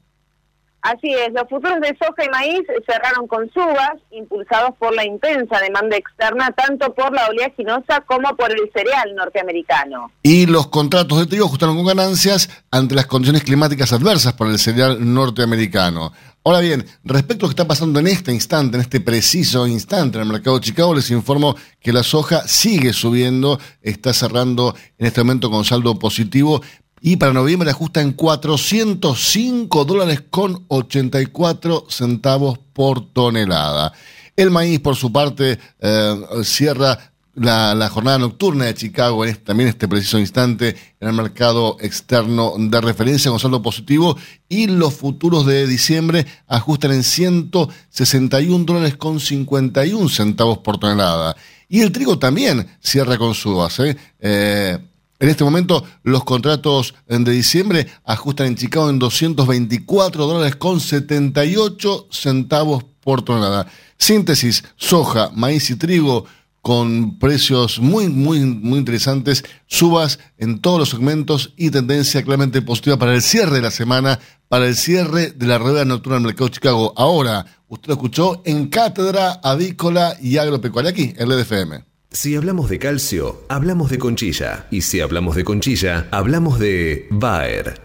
Así es, los futuros de soja y maíz cerraron con subas, impulsados por la intensa demanda externa, tanto por la oleaginosa como por el cereal norteamericano. Y los contratos de trigo ajustaron con ganancias ante las condiciones climáticas adversas por el cereal norteamericano. Ahora bien, respecto a lo que está pasando en este instante, en este preciso instante en el mercado de Chicago, les informo que la soja sigue subiendo, está cerrando en este momento con saldo positivo y para noviembre ajusta en 405 dólares con 84 centavos por tonelada. El maíz, por su parte, eh, cierra la, jornada nocturna de Chicago en este, también este preciso instante en el mercado externo de referencia con saldo positivo y los futuros de diciembre ajustan en 161 dólares con 51 centavos por tonelada. Y el trigo también cierra con subas. ¿eh? Eh, en este momento, los contratos de diciembre ajustan en Chicago en 224 dólares con 78 centavos por tonelada. Síntesis, soja, maíz y trigo con precios muy, muy, muy interesantes, subas en todos los segmentos y tendencia claramente positiva para el cierre de la semana, para el cierre de la rueda nocturna del mercado de Chicago. Ahora, usted lo escuchó en Cátedra Avícola y Agropecuaria aquí, en el EDFM. Si hablamos de calcio, hablamos de conchilla. Y si hablamos de conchilla, hablamos de Bayer.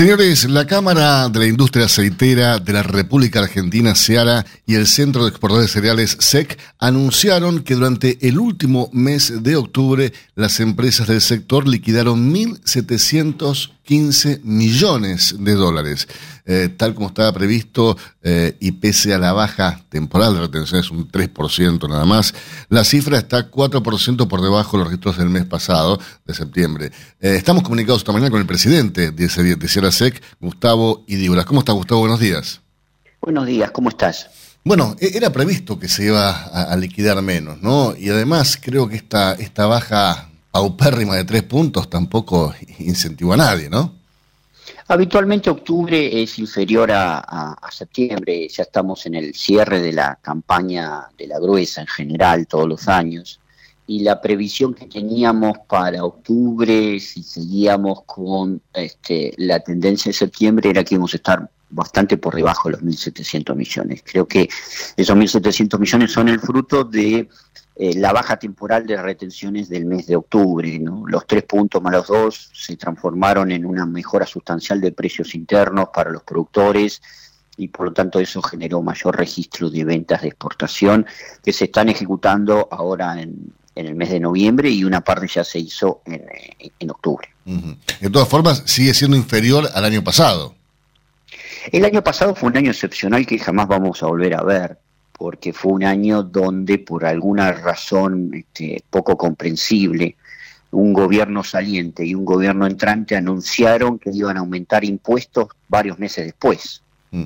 Señores, la Cámara de la Industria Aceitera de la República Argentina, SEARA, y el Centro de Exportadores de Cereales, SEC, anunciaron que durante el último mes de octubre las empresas del sector liquidaron 1.715 millones de dólares. Eh, tal como estaba previsto, eh, y pese a la baja temporal de retención, es un 3% nada más, la cifra está 4% por debajo de los registros del mes pasado, de septiembre. Eh, estamos comunicados esta mañana con el presidente de, de Sierra Sec, Gustavo Idígoras. ¿Cómo está, Gustavo? Buenos días. Buenos días, ¿cómo estás? Bueno, e-, era previsto que se iba a, liquidar menos, ¿no? Y además creo que esta, esta baja paupérrima de tres puntos tampoco incentivó a nadie, ¿no? Habitualmente octubre es inferior a, septiembre, ya estamos en el cierre de la campaña de la gruesa en general todos los años y la previsión que teníamos para octubre, si seguíamos con este, la tendencia de septiembre, era que íbamos a estar bastante por debajo de los 1.700 millones. Creo que esos 1.700 millones son el fruto de eh, la baja temporal de retenciones del mes de octubre. Los tres puntos más los dos se transformaron en una mejora sustancial de precios internos para los productores y por lo tanto eso generó mayor registro de ventas de exportación que se están ejecutando ahora en, el mes de noviembre y una parte ya se hizo en, octubre. De todas formas, sigue siendo inferior al año pasado. El año pasado fue un año excepcional que jamás vamos a volver a ver porque fue un año donde por alguna razón este, poco comprensible, un gobierno saliente y un gobierno entrante anunciaron que iban a aumentar impuestos varios meses después. Mm.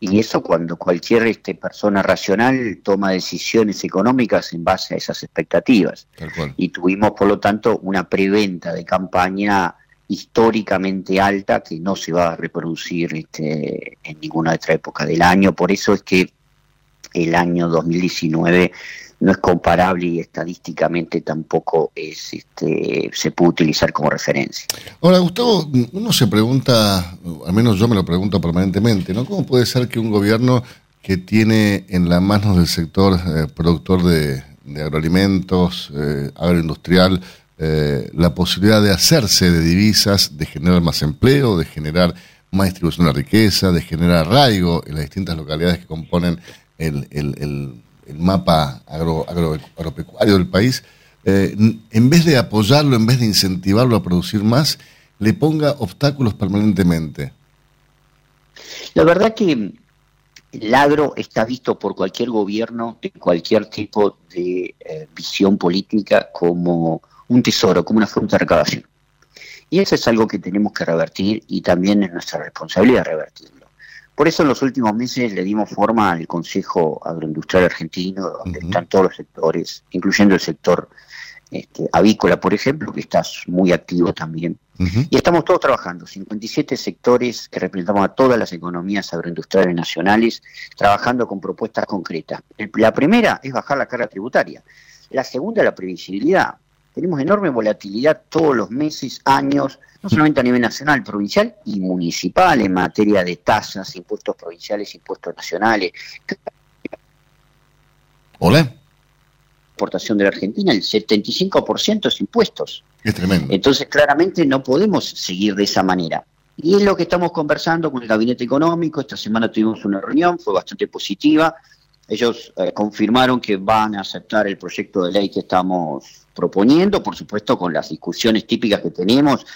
Y eso cuando cualquier este, persona racional toma decisiones económicas en base a esas expectativas. Y tuvimos, por lo tanto, una preventa de campaña históricamente alta que no se va a reproducir este, en ninguna otra época del año. Por eso es que el año 2019 no es comparable y estadísticamente tampoco es este, se puede utilizar como referencia. Ahora, Gustavo, uno se pregunta, al menos yo me lo pregunto permanentemente, ¿no? ¿Cómo puede ser que un gobierno que tiene en las manos del sector eh, productor de, agroalimentos, eh, agroindustrial, eh, la posibilidad de hacerse de divisas, de generar más empleo, de generar más distribución de riqueza, de generar arraigo en las distintas localidades que componen el, el, el, mapa agro, agropecuario del país, eh, en vez de apoyarlo, en vez de incentivarlo a producir más, le ponga obstáculos permanentemente. La verdad que el agro está visto por cualquier gobierno de cualquier tipo de eh, visión política como un tesoro, como una fuente de recaudación. Y eso es algo que tenemos que revertir y también es nuestra responsabilidad revertirlo. Por eso en los últimos meses le dimos forma al Consejo Agroindustrial Argentino, donde están todos los sectores, incluyendo el sector este, avícola, por ejemplo, que está muy activo también. Y estamos todos trabajando, 57 sectores que representamos a todas las economías agroindustriales nacionales, trabajando con propuestas concretas. la primera es bajar la carga tributaria. La segunda, la previsibilidad. Tenemos enorme volatilidad todos los meses, años, no solamente a nivel nacional, provincial y municipal en materia de tasas, impuestos provinciales, impuestos nacionales. Hola. Exportación de la Argentina, el 75% es impuestos. Es tremendo. Entonces, claramente no podemos seguir de esa manera. Y es lo que estamos conversando con el Gabinete Económico. Esta semana tuvimos una reunión, fue bastante positiva. Ellos eh, confirmaron que van a aceptar el proyecto de ley que estamos proponiendo, por supuesto con las discusiones típicas que tenemos.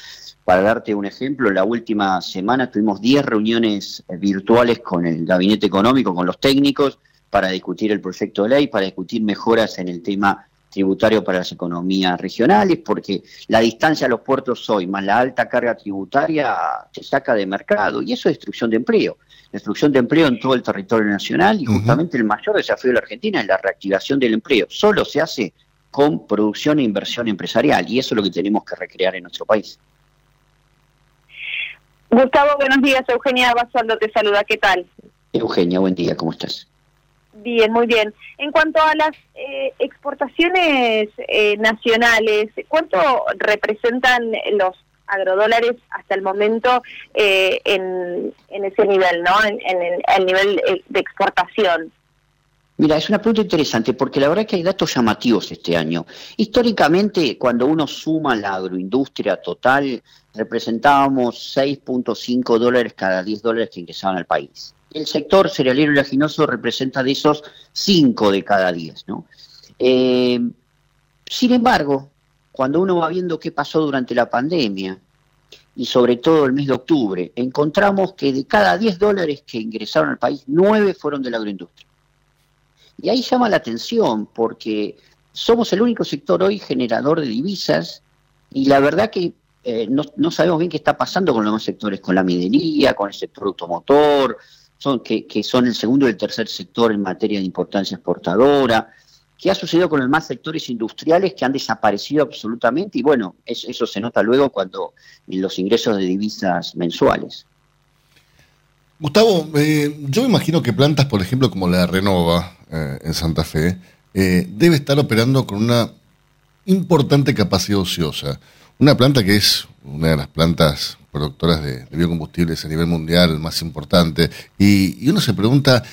Para darte un ejemplo, la última semana tuvimos 10 reuniones eh, virtuales con el gabinete económico, con los técnicos, para discutir el proyecto de ley, para discutir mejoras en el tema tributario para las economías regionales, porque la distancia a los puertos hoy, más la alta carga tributaria, se saca de mercado, y eso es destrucción de empleo. Destrucción de empleo en todo el territorio nacional, y justamente el mayor desafío de la Argentina es la reactivación del empleo. Solo se hace con producción e inversión empresarial, y eso es lo que tenemos que recrear en nuestro país. Gustavo, buenos días. Eugenia Basualdo te saluda. ¿Qué tal? Eugenia, buen día. ¿Cómo estás? Bien, muy bien. En cuanto a las eh, exportaciones eh, nacionales, ¿cuánto representan los agrodólares hasta el momento eh, en, ese nivel, ¿no? En, el nivel de exportación. Mira, es una pregunta interesante porque la verdad es que hay datos llamativos este año. Históricamente, cuando uno suma la agroindustria total, representábamos 6.5 dólares cada 10 dólares que ingresaban al país el sector cerealero y laginoso representa de esos 5 de cada 10. ¿no? Eh, sin embargo, cuando uno va viendo qué pasó durante la pandemia, y sobre todo el mes de octubre, encontramos que de cada 10 dólares que ingresaron al país, 9 fueron de la agroindustria. Y ahí llama la atención porque somos el único sector hoy generador de divisas y la verdad que eh, no, no, sabemos bien qué está pasando con los demás sectores, con la minería, con el sector automotor, son, que, son el segundo y el tercer sector en materia de importancia exportadora. ¿Qué ha sucedido con los demás sectores industriales que han desaparecido absolutamente? Y bueno, eso, se nota luego cuando en los ingresos de divisas mensuales. Gustavo, eh, yo me imagino que plantas, por ejemplo, como la Renova eh, en Santa Fe, eh, debe estar operando con una importante capacidad ociosa. Una planta que es una de las plantas productoras de, biocombustibles a nivel mundial más importante. Y, uno se pregunta,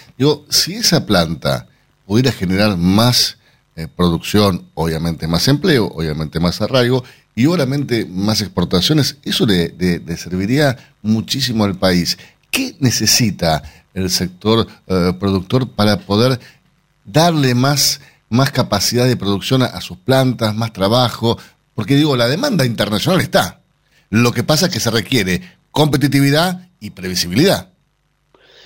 si esa planta pudiera generar más eh, producción, obviamente más empleo, obviamente más arraigo y obviamente más exportaciones, eso le, serviría muchísimo al país. ¿Qué necesita el sector eh, productor para poder darle más, más capacidad de producción a sus plantas, más trabajo? Porque digo, la demanda internacional está. Lo que pasa es que se requiere competitividad y previsibilidad.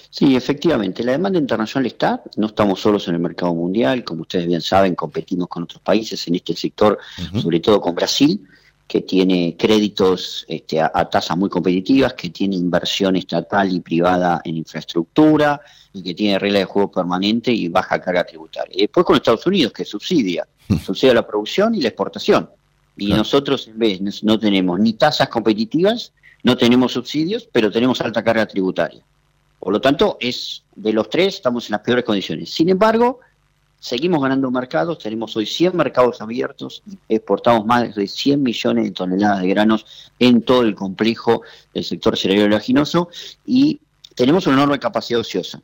Sí, efectivamente, la demanda internacional está, no estamos solos en el mercado mundial, como ustedes bien saben, competimos con otros países en este sector, sobre todo con Brasil, que tiene créditos este, a, tasas muy competitivas, que tiene inversión estatal y privada en infraestructura y que tiene reglas de juego permanente y baja carga tributaria. Y después con Estados Unidos, que subsidia, subsidia la producción y la exportación. Y nosotros en vez no tenemos ni tasas competitivas, no tenemos subsidios, pero tenemos alta carga tributaria. Por lo tanto, es de los tres estamos en las peores condiciones. Sin embargo, seguimos ganando mercados, tenemos hoy 100 mercados abiertos, exportamos más de 100 millones de toneladas de granos en todo el complejo del sector cereal oleaginoso y tenemos una enorme capacidad ociosa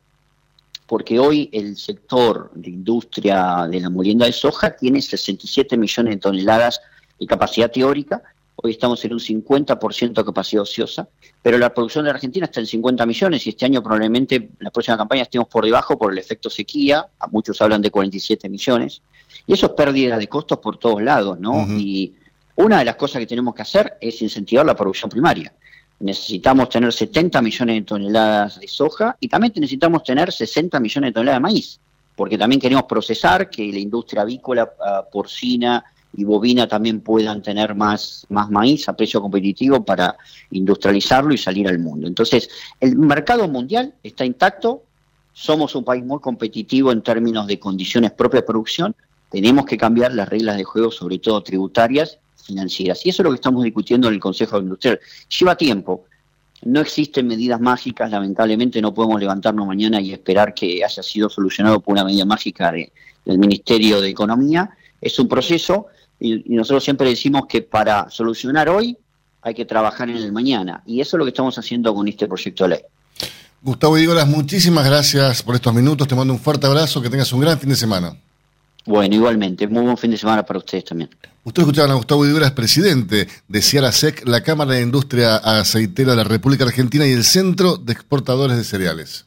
porque hoy el sector de industria de la molienda de soja tiene 67 millones de toneladas y capacidad teórica. Hoy estamos en un 50% de capacidad ociosa, pero la producción de Argentina está en 50 millones y este año probablemente la próxima campaña estemos por debajo por el efecto sequía. A muchos hablan de 47 millones. Y eso es pérdida de costos por todos lados, ¿no? Y una de las cosas que tenemos que hacer es incentivar la producción primaria. Necesitamos tener 70 millones de toneladas de soja y también necesitamos tener 60 millones de toneladas de maíz, porque también queremos procesar que la industria avícola, ah, porcina, y bovina también puedan tener más, más maíz a precio competitivo para industrializarlo y salir al mundo. Entonces, el mercado mundial está intacto, somos un país muy competitivo en términos de condiciones propias de producción, tenemos que cambiar las reglas de juego, sobre todo tributarias, financieras. Y eso es lo que estamos discutiendo en el Consejo Industrial. Lleva tiempo, no existen medidas mágicas, lamentablemente no podemos levantarnos mañana y esperar que haya sido solucionado por una medida mágica del Ministerio de Economía. Es un proceso, y, nosotros siempre decimos que para solucionar hoy hay que trabajar en el mañana. Y eso es lo que estamos haciendo con este proyecto de ley. Gustavo Dígoras, muchísimas gracias por estos minutos. Te mando un fuerte abrazo. Que tengas un gran fin de semana. Bueno, igualmente. Muy buen fin de semana para ustedes también. Ustedes escuchaban a Gustavo Dígoras, presidente de CIARASEC, la Cámara de Industria Aceitera de la República Argentina y el Centro de Exportadores de Cereales.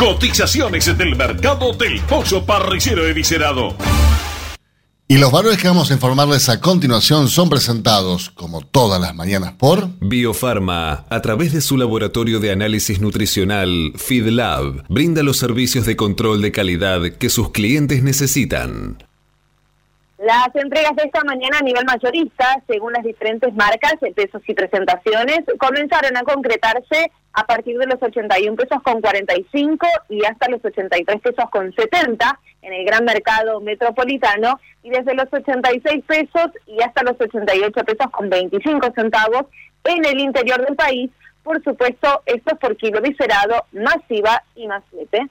Cotizaciones del mercado del pollo parrillero eviscerado. Y los valores que vamos a informarles a continuación son presentados, como todas las mañanas, por Biofarma, a través de su laboratorio de análisis nutricional, FeedLab, brinda los servicios de control de calidad que sus clientes necesitan. Las entregas de esta mañana a nivel mayorista, según las diferentes marcas, pesos y presentaciones, comenzaron a concretarse a partir de los 81 pesos con 45 y hasta los 83 pesos con 70 en el gran mercado metropolitano y desde los 86 pesos y hasta los 88 pesos con 25 centavos en el interior del país. Por supuesto, esto es por kilo viscerado, masiva y más flete.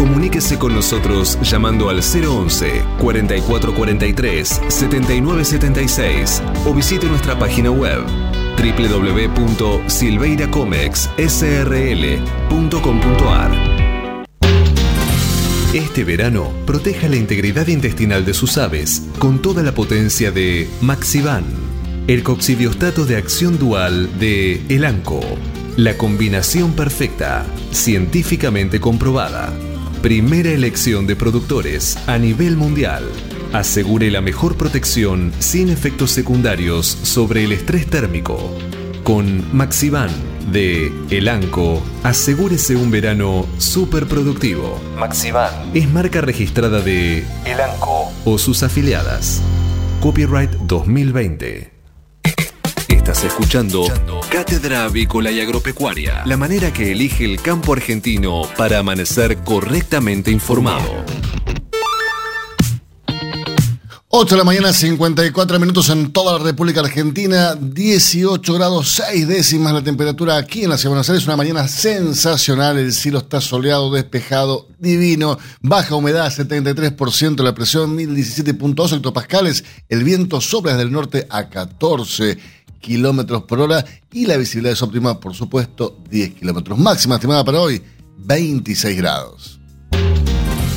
Comuníquese con nosotros llamando al 011 4443 7976 o visite nuestra página web www.silveiracomexsrl.com.ar. Este verano, proteja la integridad intestinal de sus aves con toda la potencia de Maxivan, el coccidiostato de acción dual de Elanco. La combinación perfecta, científicamente comprobada. Primera elección de productores a nivel mundial. Asegure la mejor protección sin efectos secundarios sobre el estrés térmico. Con Maxivan de Elanco, asegúrese un verano súper productivo. Maxivan es marca registrada de Elanco o sus afiliadas. Copyright 2020. Estás escuchando Cátedra Avícola y Agropecuaria, la manera que elige el campo argentino para amanecer correctamente informado. 8 de la mañana, 54 minutos en toda la República Argentina, 18 grados 6 décimas la temperatura aquí en la ciudad de Buenos Aires, una mañana sensacional, el cielo está soleado, despejado, divino, baja humedad, 73%, la presión 1017.2 hectopascales, el viento sopla desde el norte a 14 kilómetros por hora y la visibilidad es óptima, por supuesto, 10 kilómetros. Máxima estimada para hoy, 26 grados.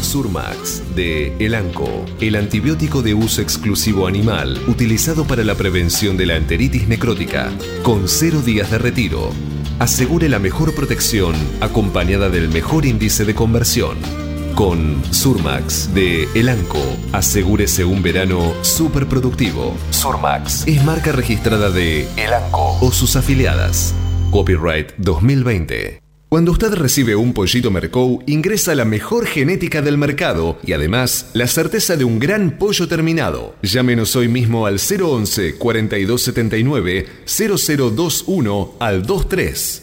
Surmax de Elanco, el antibiótico de uso exclusivo animal utilizado para la prevención de la enteritis necrótica, con cero días de retiro. Asegure la mejor protección acompañada del mejor índice de conversión. Con Surmax de Elanco, asegúrese un verano súper productivo. Surmax es marca registrada de Elanco o sus afiliadas. Copyright 2020. Cuando usted recibe un pollito Mercou, ingresa la mejor genética del mercado y además la certeza de un gran pollo terminado. Llámenos hoy mismo al 011 4279 0021 al 23.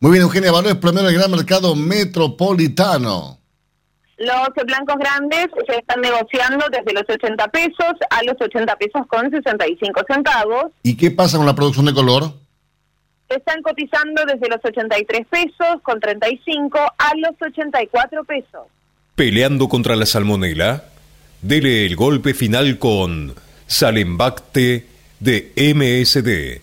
Muy bien, Eugenia, valores promedio del gran mercado metropolitano. Los blancos grandes se están negociando desde los 80 pesos a los 80 pesos con 65 centavos. ¿Y qué pasa con la producción de color? Están cotizando desde los 83 pesos con 35 a los 84 pesos. Peleando contra la salmonela, dele el golpe final con Salembacte de MSD,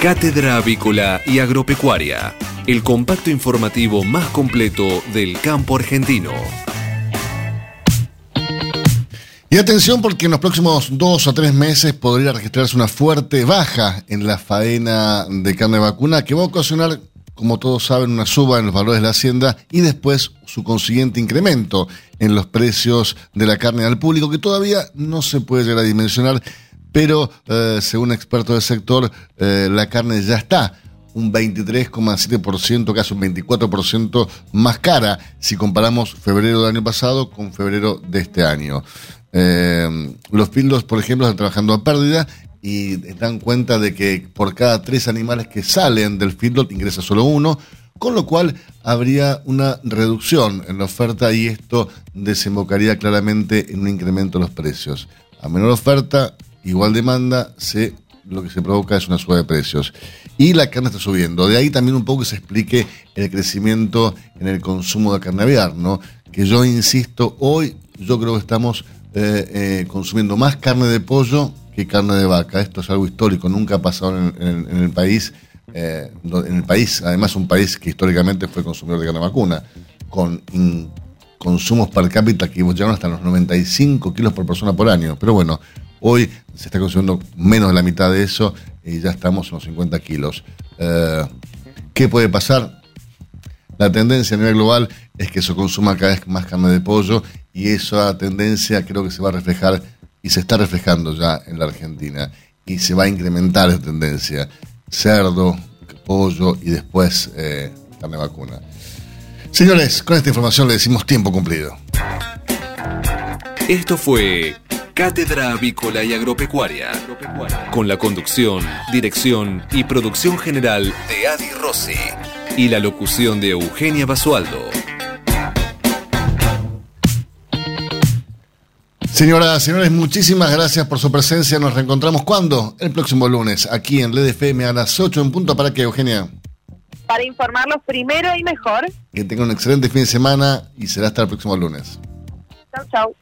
Cátedra Avícola y Agropecuaria, el compacto informativo más completo del campo argentino. Y atención porque en los próximos dos o tres meses podría registrarse una fuerte baja en la faena de carne vacuna que va a ocasionar, como todos saben, una suba en los valores de la hacienda y después su consiguiente incremento en los precios de la carne al público que todavía no se puede llegar a dimensionar, pero eh, según expertos del sector, eh, la carne ya está un 23,7%, casi un 24% más cara si comparamos febrero del año pasado con febrero de este año. Eh, los pildos, por ejemplo, están trabajando a pérdida y dan cuenta de que por cada tres animales que salen del feedlot ingresa solo uno, con lo cual habría una reducción en la oferta y esto desembocaría claramente en un incremento de los precios. A menor oferta, igual demanda, se lo que se provoca es una suba de precios. Y la carne está subiendo. De ahí también un poco que se explique el crecimiento en el consumo de carne aviar, ¿no? Que yo insisto, hoy yo creo que estamos eh, eh, consumiendo más carne de pollo que carne de vaca. Esto es algo histórico, nunca ha pasado en, el país. eh, en el país, además un país que históricamente fue consumidor de carne vacuna, con consumos per cápita que llegaron hasta los 95 kilos por persona por año. Pero bueno, hoy se está consumiendo menos de la mitad de eso y ya estamos en los 50 kilos. Eh, ¿Qué puede pasar? La tendencia a nivel global es que se consuma cada vez más carne de pollo y esa tendencia creo que se va a reflejar y se está reflejando ya en la Argentina y se va a incrementar esa tendencia. Cerdo, pollo y después eh, carne vacuna. Señores, con esta información le decimos tiempo cumplido. Esto fue Cátedra Avícola y Agropecuaria, con la conducción, dirección y producción general de Adi Rossi y la locución de Eugenia Basualdo. Señoras, señores, muchísimas gracias por su presencia. Nos reencontramos cuando? El próximo lunes, aquí en LED FM a las 8 en punto. ¿Para que Eugenia? Para informarlos primero y mejor. Que tenga un excelente fin de semana y será hasta el próximo lunes. Chau, chau.